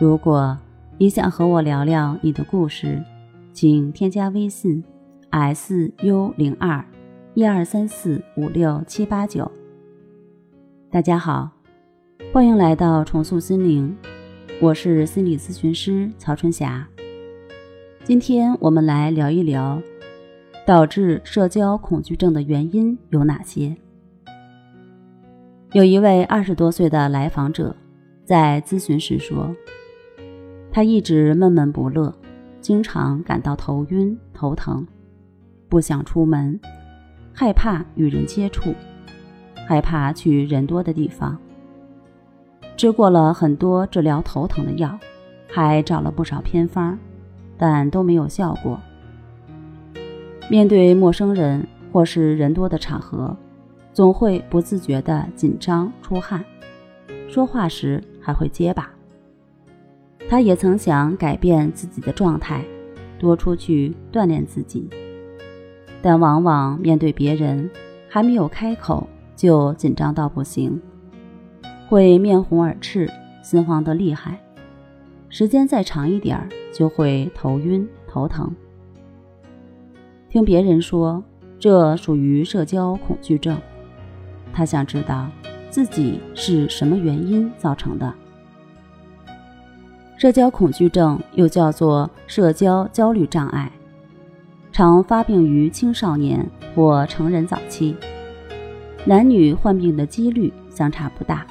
如果你想和我聊聊你的故事，请添加微信 s u 零二一二三四五六七八九。大家好，欢迎来到重塑心灵，我是心理咨询师曹春霞。今天我们来聊一聊导致社交恐惧症的原因有哪些。有一位二十多岁的来访者在咨询时说。他一直闷闷不乐，经常感到头晕头疼，不想出门，害怕与人接触，害怕去人多的地方。吃过了很多治疗头疼的药，还找了不少偏方，但都没有效果。面对陌生人或是人多的场合，总会不自觉地紧张出汗，说话时还会结巴。他也曾想改变自己的状态，多出去锻炼自己，但往往面对别人，还没有开口就紧张到不行，会面红耳赤、心慌得厉害。时间再长一点儿，就会头晕头疼。听别人说，这属于社交恐惧症。他想知道自己是什么原因造成的。社交恐惧症又叫做社交焦虑障碍，常发病于青少年或成人早期，男女患病的几率相差不大。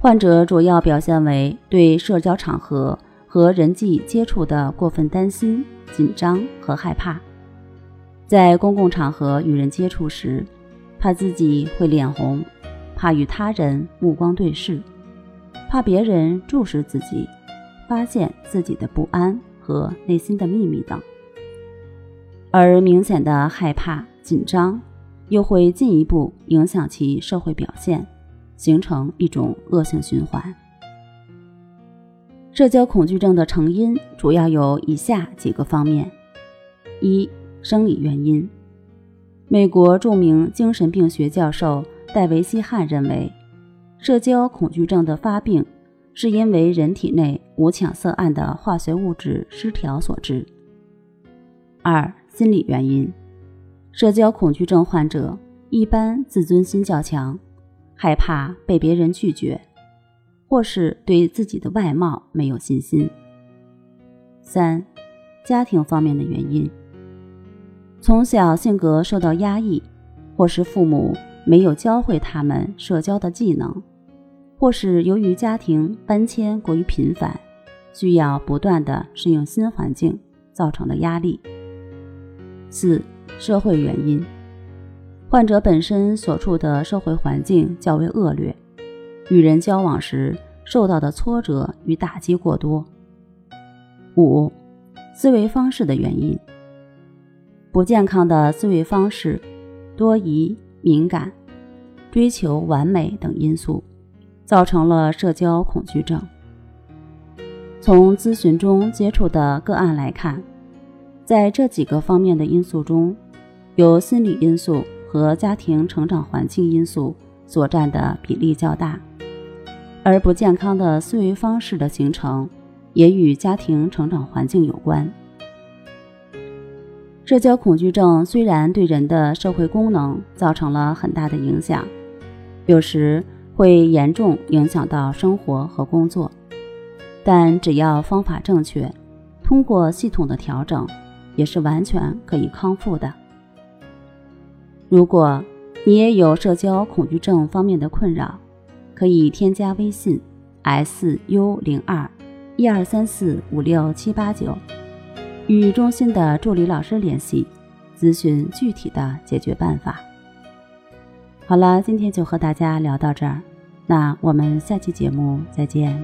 患者主要表现为对社交场合和人际接触的过分担心、紧张和害怕，在公共场合与人接触时，怕自己会脸红，怕与他人目光对视。怕别人注视自己，发现自己的不安和内心的秘密等，而明显的害怕、紧张，又会进一步影响其社会表现，形成一种恶性循环。社交恐惧症的成因主要有以下几个方面：一、生理原因。美国著名精神病学教授戴维西汉认为。社交恐惧症的发病，是因为人体内五羟色胺的化学物质失调所致。二、心理原因，社交恐惧症患者一般自尊心较强，害怕被别人拒绝，或是对自己的外貌没有信心。三、家庭方面的原因，从小性格受到压抑，或是父母没有教会他们社交的技能。或是由于家庭搬迁过于频繁，需要不断的适应新环境造成的压力。四、社会原因，患者本身所处的社会环境较为恶劣，与人交往时受到的挫折与打击过多。五、思维方式的原因，不健康的思维方式、多疑、敏感、追求完美等因素。造成了社交恐惧症。从咨询中接触的个案来看，在这几个方面的因素中，有心理因素和家庭成长环境因素所占的比例较大，而不健康的思维方式的形成也与家庭成长环境有关。社交恐惧症虽然对人的社会功能造成了很大的影响，有时。会严重影响到生活和工作，但只要方法正确，通过系统的调整，也是完全可以康复的。如果你也有社交恐惧症方面的困扰，可以添加微信 s u 零二一二三四五六七八九，与中心的助理老师联系，咨询具体的解决办法。好了，今天就和大家聊到这儿，那我们下期节目再见。